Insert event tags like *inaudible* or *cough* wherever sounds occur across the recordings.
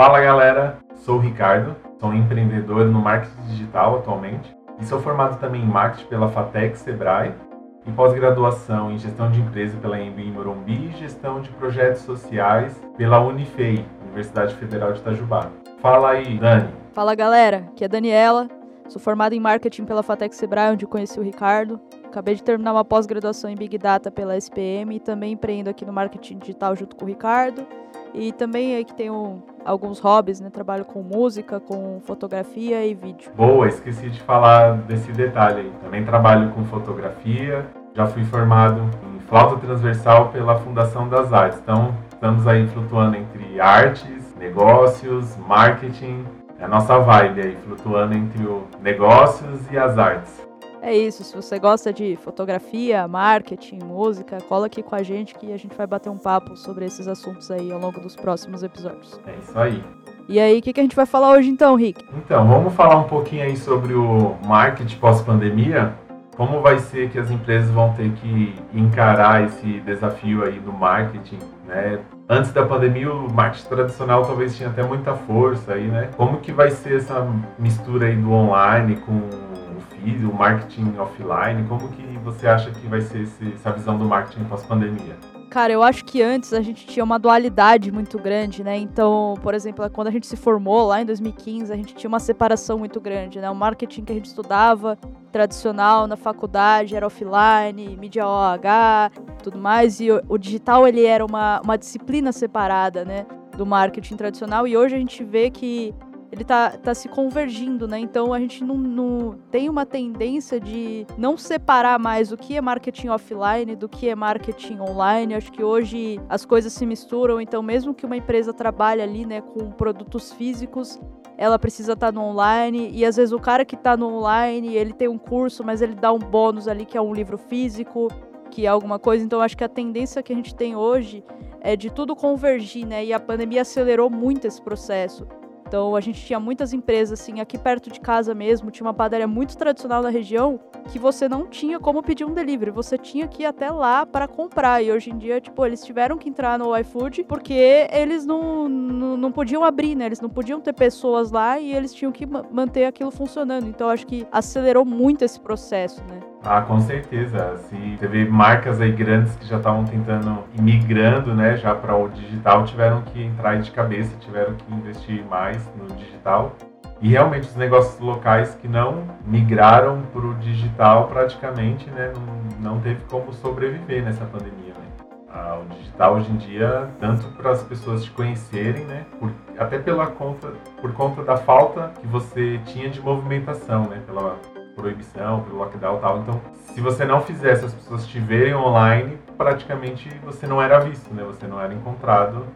Fala galera, sou o Ricardo, sou empreendedor no marketing digital atualmente e sou formado também em marketing pela Fatec Sebrae e pós-graduação em gestão de empresa pela Embi em Morumbi e gestão de projetos sociais pela Unifei, Universidade Federal de Itajubá. Fala aí, Dani. Fala galera, aqui é a Daniela, sou formada em marketing pela Fatec Sebrae, onde conheci o Ricardo. Acabei de terminar uma pós-graduação em Big Data pela SPM e também empreendo aqui no marketing digital junto com o Ricardo. E também aí que tenho alguns hobbies, né? Trabalho com música, com fotografia e vídeo. Boa, esqueci de falar desse detalhe aí. Também trabalho com fotografia, já fui formado em flauta transversal pela Fundação das Artes. Então, estamos aí flutuando entre artes, negócios, marketing. É a nossa vibe aí, flutuando entre o negócios e as artes. É isso, se você gosta de fotografia, marketing, música, cola aqui com a gente que a gente vai bater um papo sobre esses assuntos aí ao longo dos próximos episódios. É isso aí. E aí, o que, que a gente vai falar hoje então, Rick? Então, vamos falar um pouquinho aí sobre o marketing pós-pandemia. Como vai ser que as empresas vão ter que encarar esse desafio aí do marketing, né? Antes da pandemia, o marketing tradicional talvez tinha até muita força aí, né? Como que vai ser essa mistura aí do online com o marketing offline? Como que você acha que vai ser esse, essa visão do marketing pós-pandemia? Cara, eu acho que antes a gente tinha uma dualidade muito grande, né? Então, por exemplo, quando a gente se formou lá em 2015, a gente tinha uma separação muito grande, né? O marketing que a gente estudava tradicional na faculdade era offline, mídia OH, tudo mais, e o, o digital ele era uma, uma disciplina separada, né? Do marketing tradicional, e hoje a gente vê que ele tá, tá se convergindo, né? Então a gente não, não, tem uma tendência de não separar mais o que é marketing offline do que é marketing online. Acho que hoje as coisas se misturam, então mesmo que uma empresa trabalhe ali, né, com produtos físicos, ela precisa estar tá no online e às vezes o cara que está no online, ele tem um curso, mas ele dá um bônus ali que é um livro físico, que é alguma coisa. Então acho que a tendência que a gente tem hoje é de tudo convergir, né? E a pandemia acelerou muito esse processo. Então a gente tinha muitas empresas assim aqui perto de casa mesmo, tinha uma padaria muito tradicional na região que você não tinha como pedir um delivery, você tinha que ir até lá para comprar. E hoje em dia, tipo, eles tiveram que entrar no iFood porque eles não, não, não podiam abrir, né? Eles não podiam ter pessoas lá e eles tinham que manter aquilo funcionando. Então acho que acelerou muito esse processo, né? Ah, com certeza. Se vê marcas aí grandes que já estavam tentando ir migrando, né, já para o digital, tiveram que entrar de cabeça, tiveram que investir mais no digital. E realmente os negócios locais que não migraram para o digital praticamente, né, não, não teve como sobreviver nessa pandemia. Né? Ah, o digital hoje em dia, tanto para as pessoas te conhecerem, né, por, até pela conta, por conta da falta que você tinha de movimentação, né, pela proibição, pelo lockdown e tal. Então, se você não fizesse as pessoas te verem online, praticamente você não era visto, né? Você não era encontrado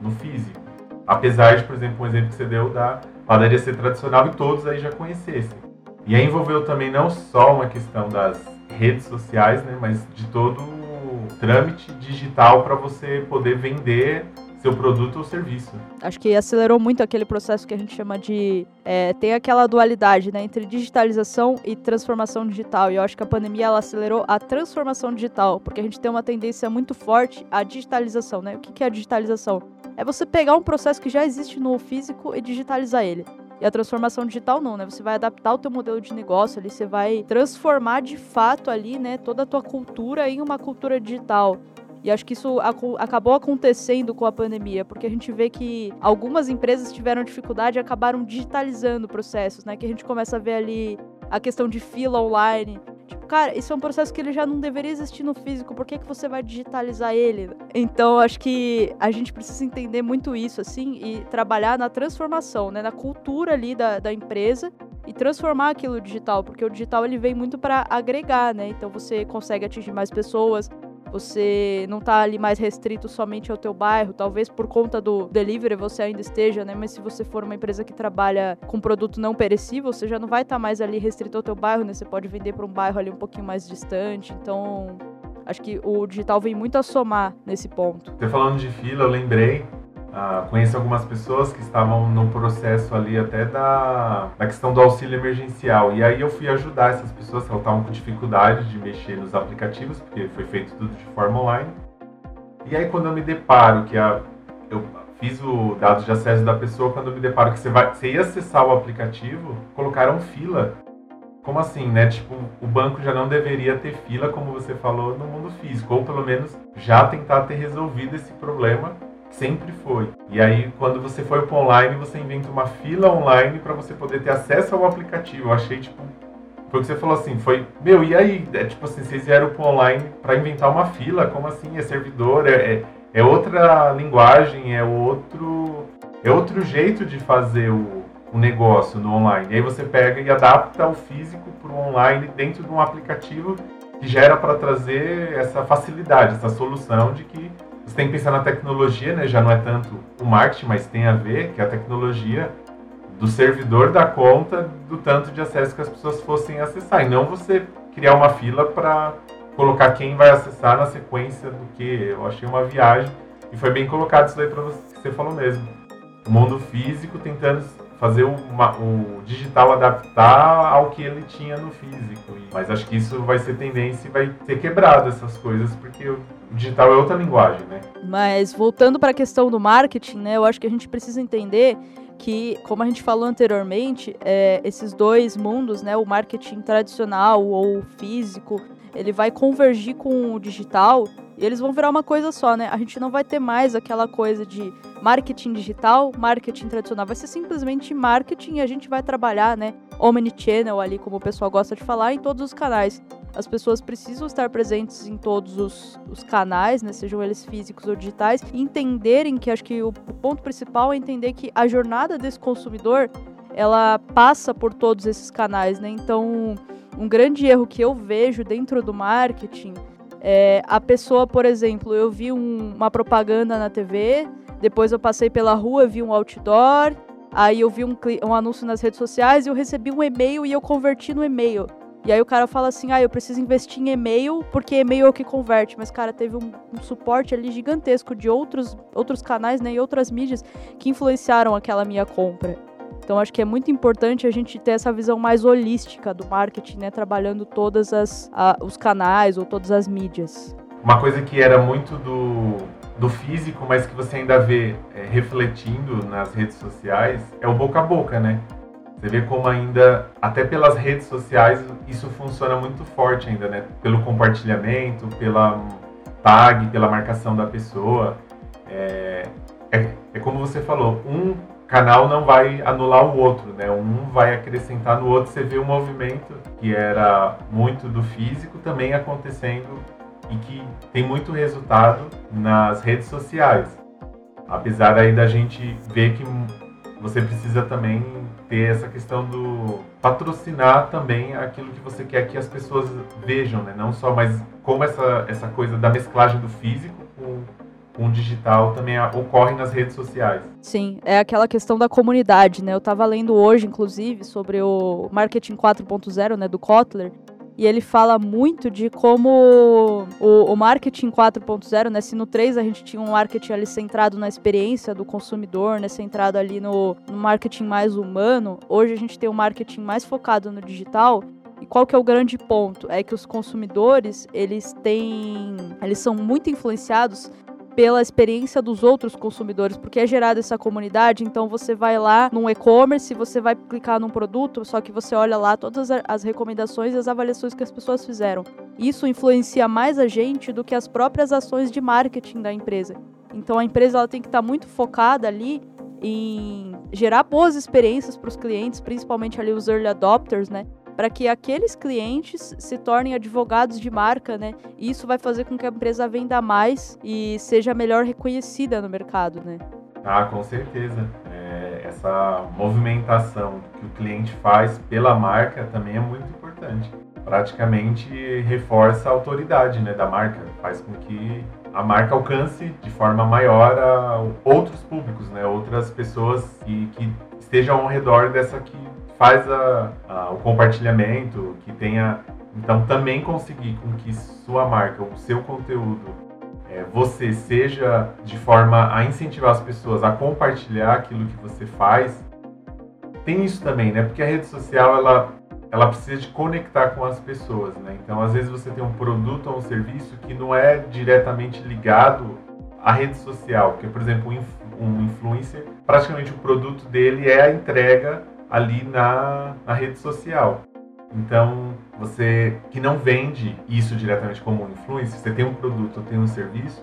no físico. Apesar de, por exemplo, um exemplo que você deu da padaria ser tradicional e todos aí já conhecessem. E aí envolveu também não só uma questão das redes sociais, né, mas de todo o trâmite digital para você poder vender seu produto ou serviço. Acho que acelerou muito aquele processo que a gente chama de. É, tem aquela dualidade né, entre digitalização e transformação digital. E eu acho que a pandemia ela acelerou a transformação digital, porque a gente tem uma tendência muito forte à digitalização. Né? O que é a digitalização? É você pegar um processo que já existe no físico e digitalizar ele. E a transformação digital não, né? Você vai adaptar o teu modelo de negócio ali, você vai transformar de fato ali, né, toda a tua cultura em uma cultura digital. E acho que isso acabou acontecendo com a pandemia, porque a gente vê que algumas empresas tiveram dificuldade e acabaram digitalizando processos, né? Que a gente começa a ver ali a questão de fila online. Tipo, cara, isso é um processo que ele já não deveria existir no físico, por que, que você vai digitalizar ele? Então, acho que a gente precisa entender muito isso, assim, e trabalhar na transformação, né? Na cultura ali da, da empresa e transformar aquilo digital, porque o digital ele vem muito para agregar, né? Então você consegue atingir mais pessoas, você não tá ali mais restrito somente ao teu bairro, talvez por conta do delivery você ainda esteja, né? Mas se você for uma empresa que trabalha com produto não perecível, você já não vai estar tá mais ali restrito ao teu bairro, né? Você pode vender para um bairro ali um pouquinho mais distante. Então, acho que o digital vem muito a somar nesse ponto. Você falando de fila, eu lembrei ah, conheço algumas pessoas que estavam no processo ali até da, da questão do auxílio emergencial. E aí eu fui ajudar essas pessoas que estavam com dificuldade de mexer nos aplicativos, porque foi feito tudo de forma online. E aí quando eu me deparo que a, eu fiz o dado de acesso da pessoa quando me deparo que você, vai, você ia acessar o aplicativo, colocaram fila. Como assim, né? Tipo, o banco já não deveria ter fila, como você falou, no mundo físico, ou pelo menos já tentar ter resolvido esse problema sempre foi. E aí, quando você foi para online, você inventa uma fila online para você poder ter acesso ao aplicativo. Eu achei, tipo, foi o que você falou assim, foi, meu, e aí? É tipo assim, vocês vieram para online para inventar uma fila, como assim? É servidor, é, é, é, outra linguagem, é outro, é outro jeito de fazer o, o negócio no online. E aí você pega e adapta o físico para o online dentro de um aplicativo que gera para trazer essa facilidade, essa solução de que você tem que pensar na tecnologia, né? Já não é tanto o marketing, mas tem a ver que a tecnologia do servidor da conta do tanto de acesso que as pessoas fossem acessar. E não você criar uma fila para colocar quem vai acessar na sequência do que. Eu achei uma viagem e foi bem colocado isso daí para você, que você falou mesmo. O mundo físico tentando fazer o, o, digital adaptar ao que ele tinha no físico. Mas acho que isso vai ser tendência e vai ser quebrado essas coisas, porque o digital é outra linguagem, né? Mas voltando para a questão do marketing, né, eu acho que a gente precisa entender que, como a gente falou anteriormente, é, esses dois mundos, né, o marketing tradicional ou físico, ele vai convergir com o digital e eles vão virar uma coisa só, né? A gente não vai ter mais aquela coisa de marketing digital, marketing tradicional. Vai ser simplesmente marketing e a gente vai trabalhar, né? Omnichannel ali, como o pessoal gosta de falar, em todos os canais. As pessoas precisam estar presentes em todos os, os canais, né? Sejam eles físicos ou digitais, e entenderem que acho que o, o ponto principal é entender que a jornada desse consumidor ela passa por todos esses canais, né? Então, um grande erro que eu vejo dentro do marketing é, a pessoa, por exemplo, eu vi um, uma propaganda na TV, depois eu passei pela rua, vi um outdoor, aí eu vi um, um anúncio nas redes sociais e eu recebi um e-mail e eu converti no e-mail. E aí o cara fala assim, ah, eu preciso investir em e-mail, porque e-mail é o que converte. Mas, cara, teve um, um, suporte ali gigantesco de outros, outros canais, né, e outras mídias que influenciaram aquela minha compra. Então acho que é muito importante a gente ter essa visão mais holística do marketing, né, trabalhando todas as os canais ou todas as mídias. Uma coisa que era muito do, do físico, mas que você ainda vê é, refletindo nas redes sociais, é o boca a boca, né? Você vê como ainda, até pelas redes sociais, isso funciona muito forte ainda, né? Pelo compartilhamento, pela tag, pela marcação da pessoa. É, é, é como você falou, um canal não vai anular o outro, né? Um vai acrescentar no outro. Você vê um movimento que era muito do físico também acontecendo e que tem muito resultado nas redes sociais. Apesar aí da gente ver que você precisa também ter essa questão do patrocinar também aquilo que você quer que as pessoas vejam, né? Não só, mas como essa, essa coisa da mesclagem do físico com com digital também ocorre nas redes sociais. Sim, é aquela questão da comunidade, né? Eu estava lendo hoje, inclusive, sobre o marketing 4.0, né, do Kotler, e ele fala muito de como o, o marketing 4.0, né? Se no 3 a gente tinha um marketing ali centrado na experiência do consumidor, né? Centrado ali no, no marketing mais humano, hoje a gente tem um marketing mais focado no digital. E qual que é o grande ponto? É que os consumidores, eles têm. Eles são muito influenciados pela experiência dos outros consumidores, porque é gerada essa comunidade, então você vai lá num e-commerce, você vai clicar num produto, só que você olha lá todas as recomendações e as avaliações que as pessoas fizeram. Isso influencia mais a gente do que as próprias ações de marketing da empresa. Então a empresa ela tem que estar muito focada ali em gerar boas experiências para os clientes, principalmente ali os early adopters, né? Para que aqueles clientes se tornem advogados de marca, né? E isso vai fazer com que a empresa venda mais e seja melhor reconhecida no mercado, né? Ah, com certeza. É, essa movimentação que o cliente faz pela marca também é muito importante. Praticamente reforça a autoridade né, da marca, faz com que a marca alcance de forma maior a outros públicos, né, outras pessoas que, que estejam ao redor dessa que faz a, a, o compartilhamento, que tenha. Então, também conseguir com que sua marca, o seu conteúdo, é, você seja de forma a incentivar as pessoas a compartilhar aquilo que você faz. Tem isso também, né? Porque a rede social ela, ela precisa de conectar com as pessoas, né? Então, às vezes você tem um produto ou um serviço que não é diretamente ligado a rede social, porque, por exemplo, um influencer, praticamente o produto dele é a entrega ali na, na rede social. Então, você que não vende isso diretamente como influencer, você tem um produto tem um serviço,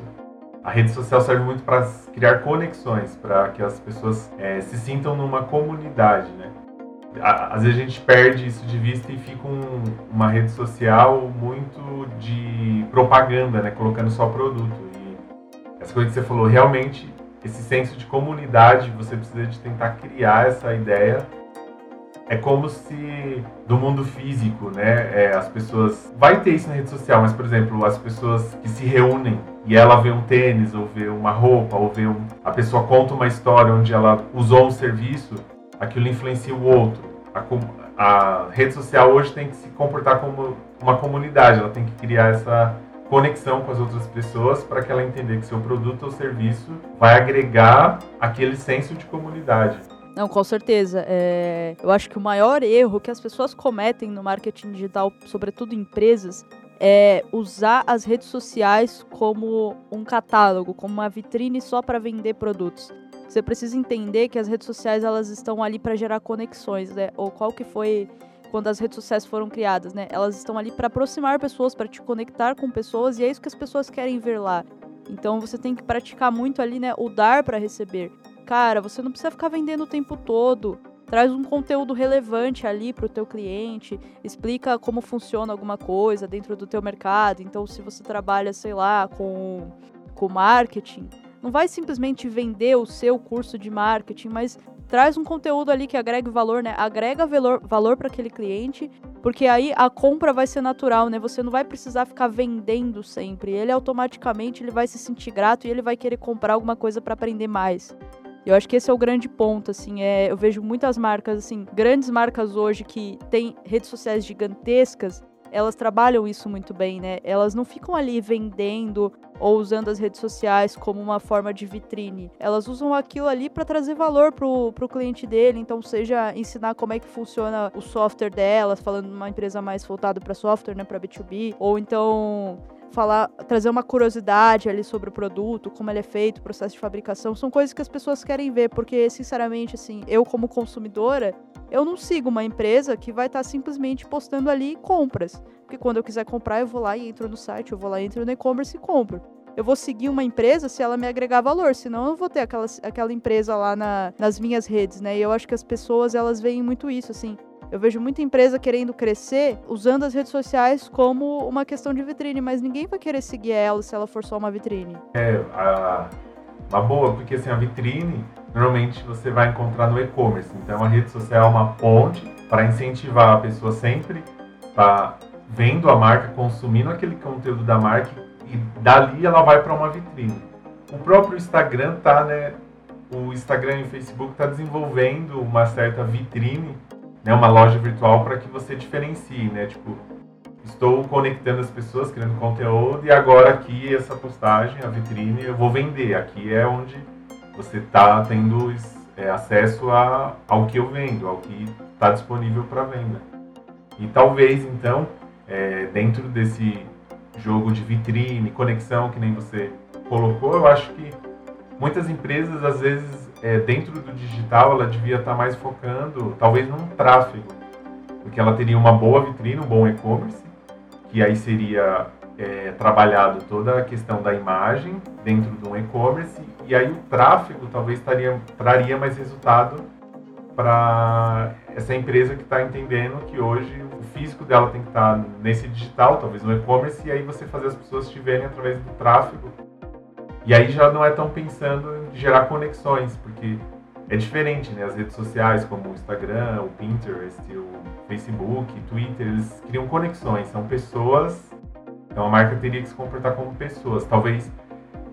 a rede social serve muito para criar conexões, para que as pessoas é, se sintam numa comunidade, né? Às vezes a gente perde isso de vista e fica um, uma rede social muito de propaganda, né? Colocando só produto. E essa coisa que você falou, realmente, esse senso de comunidade, você precisa de tentar criar essa ideia é como se do mundo físico, né, é, as pessoas vai ter isso na rede social, mas por exemplo as pessoas que se reúnem e ela vê um tênis ou vê uma roupa ou vê um, a pessoa conta uma história onde ela usou um serviço, aquilo influencia o outro. A, a rede social hoje tem que se comportar como uma comunidade, ela tem que criar essa conexão com as outras pessoas para que ela entenda que seu produto ou serviço vai agregar aquele senso de comunidade. Não, com certeza. É... Eu acho que o maior erro que as pessoas cometem no marketing digital, sobretudo empresas, é usar as redes sociais como um catálogo, como uma vitrine só para vender produtos. Você precisa entender que as redes sociais elas estão ali para gerar conexões, né? Ou qual que foi quando as redes sociais foram criadas, né? Elas estão ali para aproximar pessoas, para te conectar com pessoas e é isso que as pessoas querem ver lá. Então você tem que praticar muito ali, né, o dar para receber. Cara, você não precisa ficar vendendo o tempo todo. Traz um conteúdo relevante ali para o teu cliente, explica como funciona alguma coisa dentro do teu mercado. Então, se você trabalha, sei lá, com, com marketing, não vai simplesmente vender o seu curso de marketing, mas traz um conteúdo ali que agregue valor, né? Agrega valor, valor para aquele cliente, porque aí a compra vai ser natural, né? Você não vai precisar ficar vendendo sempre. Ele automaticamente ele vai se sentir grato e ele vai querer comprar alguma coisa para aprender mais. Eu acho que esse é o grande ponto, assim, é, eu vejo muitas marcas, assim, grandes marcas hoje que têm redes sociais gigantescas, elas trabalham isso muito bem, né? Elas não ficam ali vendendo ou usando as redes sociais como uma forma de vitrine. Elas usam aquilo ali para trazer valor pro, pro cliente dele, então seja ensinar como é que funciona o software delas, falando de uma empresa mais voltada para software, né, para B2B, ou então falar, trazer uma curiosidade ali sobre o produto, como ele é feito, o processo de fabricação, são coisas que as pessoas querem ver, porque sinceramente, assim, eu como consumidora, eu não sigo uma empresa que vai estar tá simplesmente postando ali compras, porque quando eu quiser comprar, eu vou lá e entro no site, eu vou lá e entro no e-commerce e compro. Eu vou seguir uma empresa se ela me agregar valor, senão eu vou ter aquela, aquela empresa lá na, nas minhas redes, né? E eu acho que as pessoas, elas veem muito isso, assim. Eu vejo muita empresa querendo crescer usando as redes sociais como uma questão de vitrine, mas ninguém vai querer seguir ela se ela for só uma vitrine. É, a, uma boa, porque assim, a vitrine normalmente você vai encontrar no e-commerce. Então a rede social é uma ponte para incentivar a pessoa sempre tá vendo a marca, consumindo aquele conteúdo da marca e dali ela vai para uma vitrine. O próprio Instagram tá, né? O Instagram e o Facebook tá desenvolvendo uma certa vitrine né, uma loja virtual para que você diferencie, né? Tipo, estou conectando as pessoas, criando conteúdo e agora aqui essa postagem, a vitrine, eu vou vender. Aqui é onde você está tendo é, acesso a, ao que eu vendo, ao que está disponível para venda. E talvez então, é, dentro desse jogo de vitrine, conexão que nem você colocou, eu acho que muitas empresas às vezes é, dentro do digital, ela devia estar mais focando, talvez, num tráfego, porque ela teria uma boa vitrine, um bom e-commerce, que aí seria é, trabalhado toda a questão da imagem dentro de um e-commerce, e aí o tráfego talvez taria, traria mais resultado para essa empresa que está entendendo que hoje o físico dela tem que estar nesse digital, talvez no e-commerce, e aí você fazer as pessoas estiverem através do tráfego e aí já não é tão pensando em gerar conexões, porque é diferente, né? As redes sociais como o Instagram, o Pinterest, o Facebook, Twitter, eles criam conexões, são pessoas. Então a marca teria que se comportar como pessoas. Talvez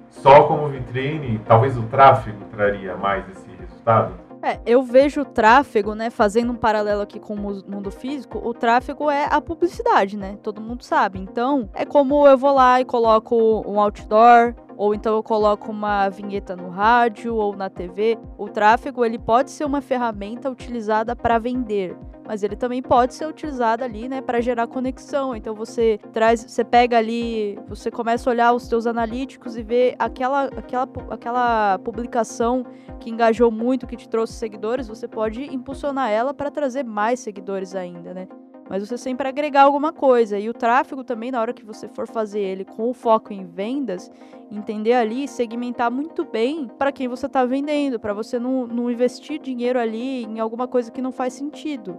só como vitrine, talvez o tráfego traria mais esse resultado. É, eu vejo o tráfego, né, fazendo um paralelo aqui com o mundo físico, o tráfego é a publicidade, né? Todo mundo sabe. Então, é como eu vou lá e coloco um outdoor, ou então eu coloco uma vinheta no rádio ou na TV. O tráfego ele pode ser uma ferramenta utilizada para vender, mas ele também pode ser utilizado ali, né, para gerar conexão. Então você traz, você pega ali, você começa a olhar os seus analíticos e ver aquela aquela aquela publicação que engajou muito, que te trouxe seguidores, você pode impulsionar ela para trazer mais seguidores ainda, né? Mas você sempre agregar alguma coisa. E o tráfego também, na hora que você for fazer ele com o foco em vendas, entender ali, segmentar muito bem para quem você está vendendo, para você não, não investir dinheiro ali em alguma coisa que não faz sentido.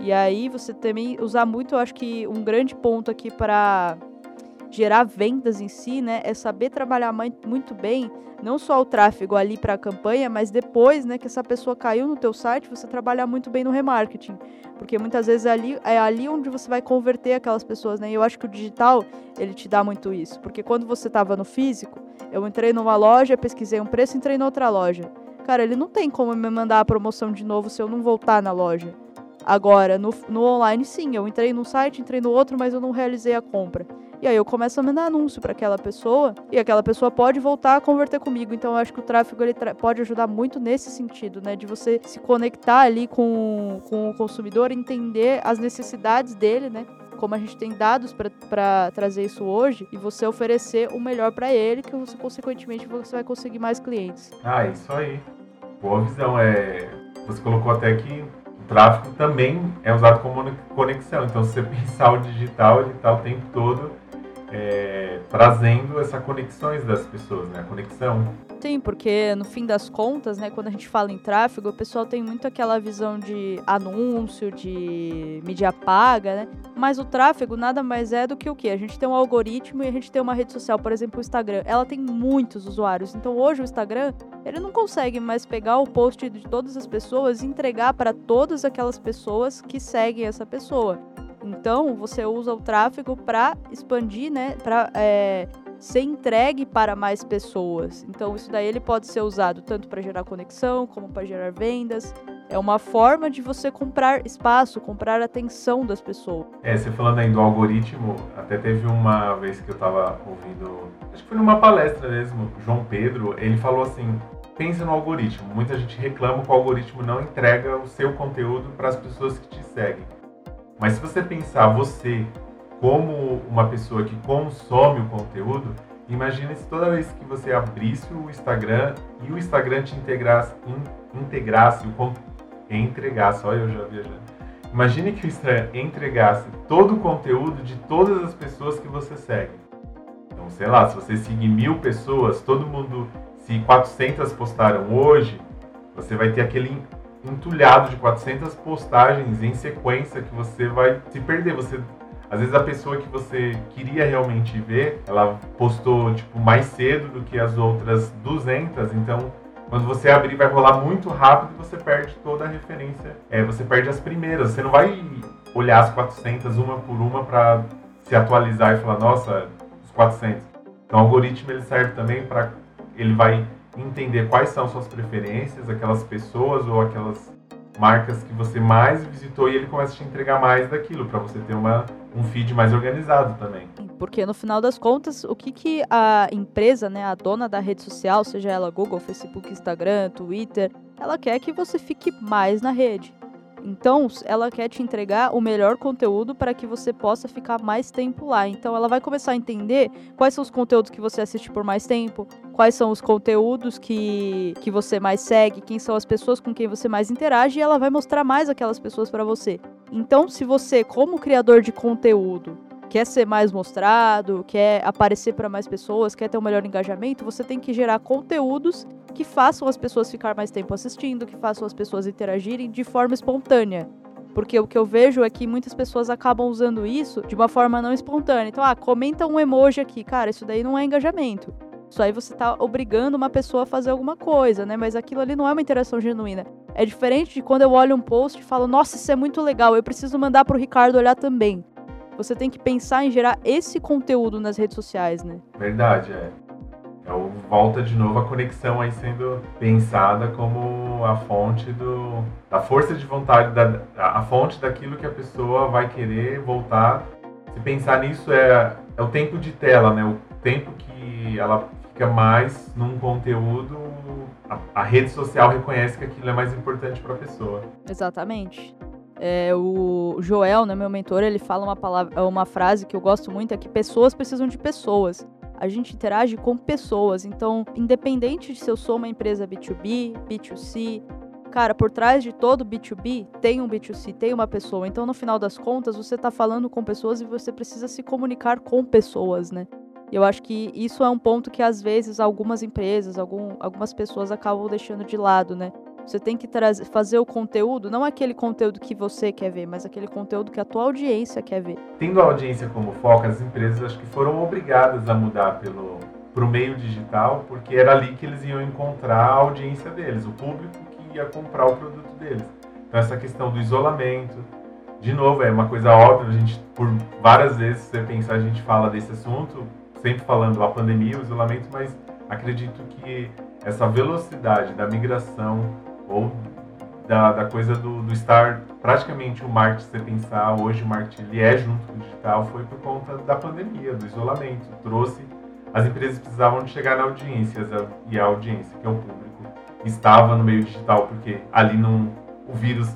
E aí você também usar muito, eu acho que um grande ponto aqui para gerar vendas em si, né, é saber trabalhar muito bem, não só o tráfego ali para a campanha, mas depois, né, que essa pessoa caiu no teu site, você trabalhar muito bem no remarketing, porque muitas vezes é ali, é ali onde você vai converter aquelas pessoas, né, e eu acho que o digital, ele te dá muito isso, porque quando você estava no físico, eu entrei numa loja, pesquisei um preço, entrei na outra loja. Cara, ele não tem como me mandar a promoção de novo se eu não voltar na loja. Agora, no, no online, sim, eu entrei num site, entrei no outro, mas eu não realizei a compra. E aí eu começo a mandar anúncio para aquela pessoa e aquela pessoa pode voltar a converter comigo. Então eu acho que o tráfego ele pode ajudar muito nesse sentido, né? De você se conectar ali com, com o consumidor, entender as necessidades dele, né? Como a gente tem dados para trazer isso hoje e você oferecer o melhor para ele, que você, consequentemente você vai conseguir mais clientes. Ah, isso aí. Boa visão. É... Você colocou até que tráfego também é usado como conexão. Então, se você *laughs* pensar o digital, ele está o tempo todo é, trazendo essa conexões das pessoas, né? A conexão. Sim, porque no fim das contas, né, quando a gente fala em tráfego, o pessoal tem muito aquela visão de anúncio, de mídia paga, né? Mas o tráfego nada mais é do que o quê? A gente tem um algoritmo e a gente tem uma rede social, por exemplo, o Instagram. Ela tem muitos usuários. Então hoje o Instagram, ele não consegue mais pegar o post de todas as pessoas e entregar para todas aquelas pessoas que seguem essa pessoa. Então, você usa o tráfego para expandir, né? Para é, ser entregue para mais pessoas. Então, isso daí ele pode ser usado tanto para gerar conexão, como para gerar vendas. É uma forma de você comprar espaço, comprar atenção das pessoas. É, você falando aí do algoritmo, até teve uma vez que eu estava ouvindo, acho que foi numa palestra mesmo, João Pedro, ele falou assim: pensa no algoritmo. Muita gente reclama que o algoritmo não entrega o seu conteúdo para as pessoas que te seguem. Mas se você pensar você como uma pessoa que consome o conteúdo, imagine se toda vez que você abrisse o Instagram e o Instagram te integrasse, in, integrasse, o, entregasse, olha eu já viajando. Imagine que o Instagram entregasse todo o conteúdo de todas as pessoas que você segue. Então, sei lá, se você seguir mil pessoas, todo mundo, se 400 postaram hoje, você vai ter aquele entulhado de 400 postagens em sequência que você vai se perder. Você às vezes a pessoa que você queria realmente ver, ela postou tipo mais cedo do que as outras 200, então quando você abrir vai rolar muito rápido e você perde toda a referência. É, você perde as primeiras. Você não vai olhar as 400 uma por uma para se atualizar e falar, nossa, os 400. Então o algoritmo ele serve também para ele vai entender quais são suas preferências, aquelas pessoas ou aquelas marcas que você mais visitou e ele começa a te entregar mais daquilo para você ter uma, um feed mais organizado também. Porque no final das contas, o que, que a empresa, né, a dona da rede social, seja ela Google, Facebook, Instagram, Twitter, ela quer que você fique mais na rede. Então, ela quer te entregar o melhor conteúdo para que você possa ficar mais tempo lá. Então, ela vai começar a entender quais são os conteúdos que você assiste por mais tempo, quais são os conteúdos que, que você mais segue, quem são as pessoas com quem você mais interage, e ela vai mostrar mais aquelas pessoas para você. Então, se você, como criador de conteúdo, quer ser mais mostrado, quer aparecer para mais pessoas, quer ter um melhor engajamento, você tem que gerar conteúdos que façam as pessoas ficar mais tempo assistindo, que façam as pessoas interagirem de forma espontânea. Porque o que eu vejo é que muitas pessoas acabam usando isso de uma forma não espontânea. Então, ah, comenta um emoji aqui. Cara, isso daí não é engajamento. Isso aí você tá obrigando uma pessoa a fazer alguma coisa, né? Mas aquilo ali não é uma interação genuína. É diferente de quando eu olho um post e falo, nossa, isso é muito legal, eu preciso mandar pro Ricardo olhar também. Você tem que pensar em gerar esse conteúdo nas redes sociais, né? Verdade, é. É o, volta de novo a conexão aí sendo pensada como a fonte do, da força de vontade, da, a fonte daquilo que a pessoa vai querer voltar. Se pensar nisso, é, é o tempo de tela, né? O tempo que ela fica mais num conteúdo, a, a rede social reconhece que aquilo é mais importante para a pessoa. Exatamente. É, o Joel, né, meu mentor, ele fala uma palavra, uma frase que eu gosto muito, é que pessoas precisam de pessoas. A gente interage com pessoas, então, independente de se eu sou uma empresa B2B, B2C, cara, por trás de todo B2B tem um B2C, tem uma pessoa. Então, no final das contas, você está falando com pessoas e você precisa se comunicar com pessoas, né? Eu acho que isso é um ponto que às vezes algumas empresas, algum, algumas pessoas acabam deixando de lado, né? Você tem que trazer, fazer o conteúdo, não aquele conteúdo que você quer ver, mas aquele conteúdo que a tua audiência quer ver. Tendo a audiência como foco, as empresas acho que foram obrigadas a mudar pelo para o meio digital, porque era ali que eles iam encontrar a audiência deles, o público que ia comprar o produto deles. Então essa questão do isolamento, de novo, é uma coisa óbvia, a gente por várias vezes você pensar, a gente fala desse assunto, sempre falando a pandemia, o isolamento, mas acredito que essa velocidade da migração ou da, da coisa do, do, estar praticamente o marketing, você pensar hoje o marketing ele é junto com o digital, foi por conta da pandemia, do isolamento. Trouxe, as empresas precisavam de chegar na audiência e a audiência, que é o público, estava no meio digital, porque ali não, o vírus,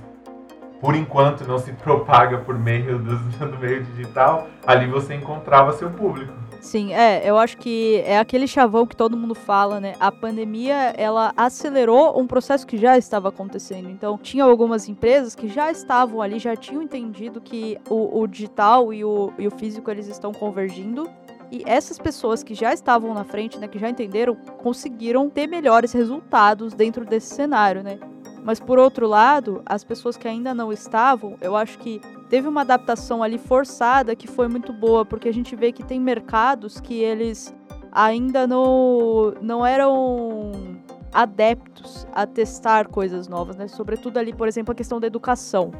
por enquanto, não se propaga por meio do, do meio digital, ali você encontrava seu público. Sim, é, eu acho que é aquele chavão que todo mundo fala, né? A pandemia, ela acelerou um processo que já estava acontecendo. Então, tinha algumas empresas que já estavam ali, já tinham entendido que o, o digital e o, e o físico, eles estão convergindo. E essas pessoas que já estavam na frente, né, que já entenderam, conseguiram ter melhores resultados dentro desse cenário, né? Mas por outro lado, as pessoas que ainda não estavam, eu acho que teve uma adaptação ali forçada que foi muito boa, porque a gente vê que tem mercados que eles ainda não, não eram adeptos a testar coisas novas, né? Sobretudo ali, por exemplo, a questão da educação.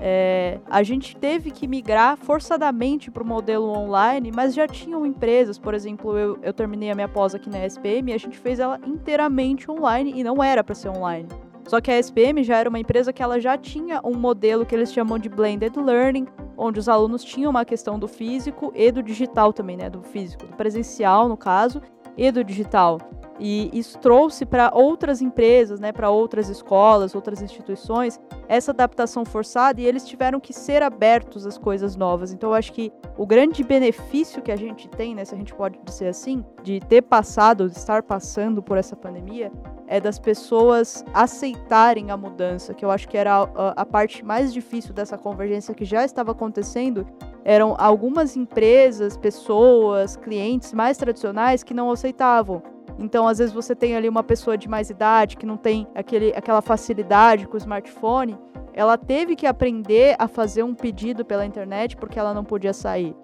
É, a gente teve que migrar forçadamente para o modelo online, mas já tinham empresas, por exemplo, eu, eu terminei a minha pós aqui na SPM e a gente fez ela inteiramente online e não era para ser online. Só que a SPM já era uma empresa que ela já tinha um modelo que eles chamam de blended learning, onde os alunos tinham uma questão do físico e do digital também, né, do físico, do presencial no caso, e do digital. E isso trouxe para outras empresas, né, para outras escolas, outras instituições, essa adaptação forçada e eles tiveram que ser abertos às coisas novas. Então eu acho que o grande benefício que a gente tem, né, se a gente pode dizer assim, de ter passado, de estar passando por essa pandemia, é das pessoas aceitarem a mudança, que eu acho que era a, a parte mais difícil dessa convergência que já estava acontecendo, eram algumas empresas, pessoas, clientes mais tradicionais que não aceitavam. Então, às vezes você tem ali uma pessoa de mais idade que não tem aquele, aquela facilidade com o smartphone, ela teve que aprender a fazer um pedido pela internet porque ela não podia sair.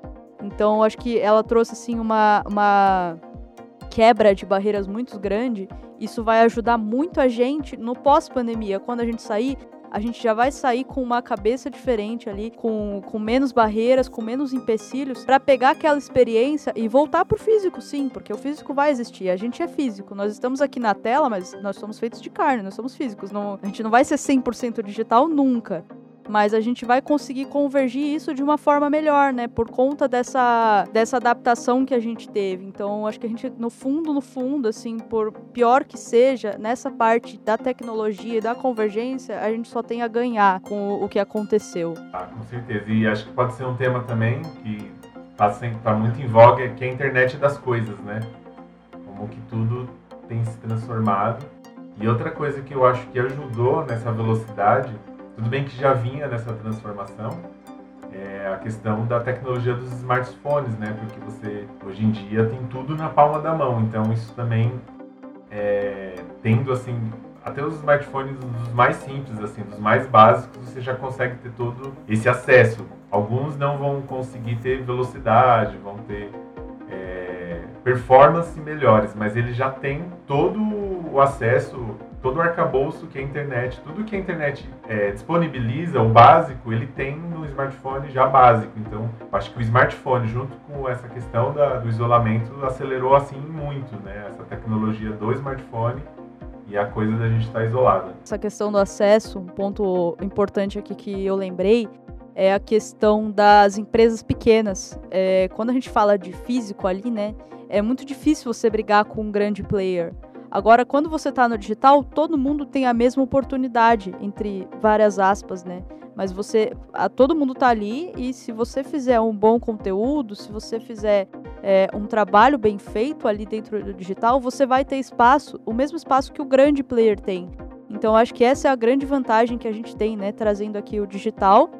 Então, acho que ela trouxe assim uma, uma quebra de barreiras muito grande. Isso vai ajudar muito a gente no pós-pandemia, quando a gente sair, a gente já vai sair com uma cabeça diferente ali, com, com menos barreiras, com menos empecilhos, para pegar aquela experiência e voltar pro físico, sim, porque o físico vai existir. A gente é físico. Nós estamos aqui na tela, mas nós somos feitos de carne, nós somos físicos. Não, a gente não vai ser 100% digital nunca mas a gente vai conseguir convergir isso de uma forma melhor, né? Por conta dessa, dessa adaptação que a gente teve. Então, acho que a gente, no fundo, no fundo, assim, por pior que seja, nessa parte da tecnologia e da convergência, a gente só tem a ganhar com o que aconteceu. Ah, com certeza. E acho que pode ser um tema também que está tá muito em voga, que é a internet das coisas, né? Como que tudo tem se transformado. E outra coisa que eu acho que ajudou nessa velocidade tudo bem que já vinha nessa transformação, é a questão da tecnologia dos smartphones, né? Porque você hoje em dia tem tudo na palma da mão, então isso também é, tendo assim até os smartphones dos mais simples, assim, dos mais básicos, você já consegue ter todo esse acesso. Alguns não vão conseguir ter velocidade, vão ter é, performance melhores, mas ele já tem todo o acesso todo o arcabouço que a internet, tudo que a internet é, disponibiliza, o básico, ele tem no smartphone já básico. Então, acho que o smartphone, junto com essa questão da, do isolamento, acelerou assim muito, né? Essa tecnologia do smartphone e a coisa da gente estar tá isolada. Essa questão do acesso, um ponto importante aqui que eu lembrei, é a questão das empresas pequenas. É, quando a gente fala de físico ali, né, é muito difícil você brigar com um grande player. Agora, quando você está no digital, todo mundo tem a mesma oportunidade, entre várias aspas, né? Mas você, a, todo mundo está ali e se você fizer um bom conteúdo, se você fizer é, um trabalho bem feito ali dentro do digital, você vai ter espaço, o mesmo espaço que o grande player tem. Então, acho que essa é a grande vantagem que a gente tem, né? Trazendo aqui o digital.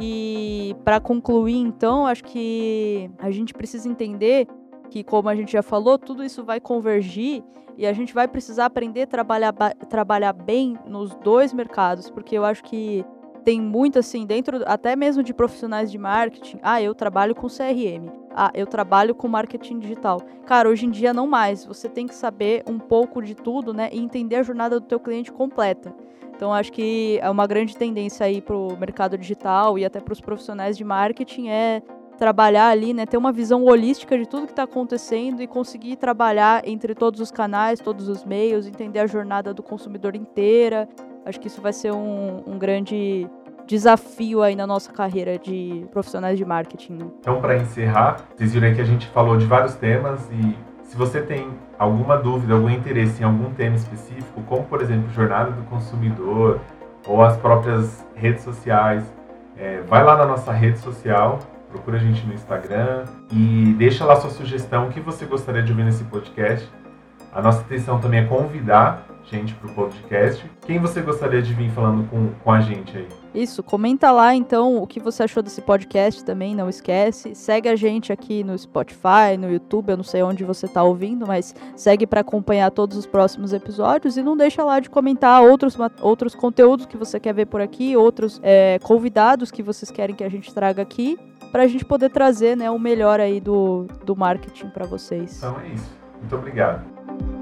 E para concluir, então, acho que a gente precisa entender que, como a gente já falou, tudo isso vai convergir e a gente vai precisar aprender a trabalhar, trabalhar bem nos dois mercados, porque eu acho que tem muito assim, dentro até mesmo de profissionais de marketing. Ah, eu trabalho com CRM. Ah, eu trabalho com marketing digital. Cara, hoje em dia não mais. Você tem que saber um pouco de tudo, né? E entender a jornada do teu cliente completa. Então, acho que é uma grande tendência aí para o mercado digital e até para os profissionais de marketing é trabalhar ali, né, ter uma visão holística de tudo que está acontecendo e conseguir trabalhar entre todos os canais, todos os meios, entender a jornada do consumidor inteira. Acho que isso vai ser um, um grande desafio aí na nossa carreira de profissionais de marketing. Né? Então, para encerrar, vocês viram que a gente falou de vários temas e se você tem alguma dúvida, algum interesse em algum tema específico, como por exemplo jornada do consumidor ou as próprias redes sociais, é, vai lá na nossa rede social procura a gente no Instagram e deixa lá sua sugestão, o que você gostaria de ouvir nesse podcast. A nossa intenção também é convidar gente para o podcast. Quem você gostaria de vir falando com, com a gente aí? Isso, comenta lá então o que você achou desse podcast também, não esquece. Segue a gente aqui no Spotify, no YouTube, eu não sei onde você está ouvindo, mas segue para acompanhar todos os próximos episódios e não deixa lá de comentar outros, outros conteúdos que você quer ver por aqui, outros é, convidados que vocês querem que a gente traga aqui para a gente poder trazer né, o melhor aí do, do marketing para vocês. Então é isso. Muito obrigado.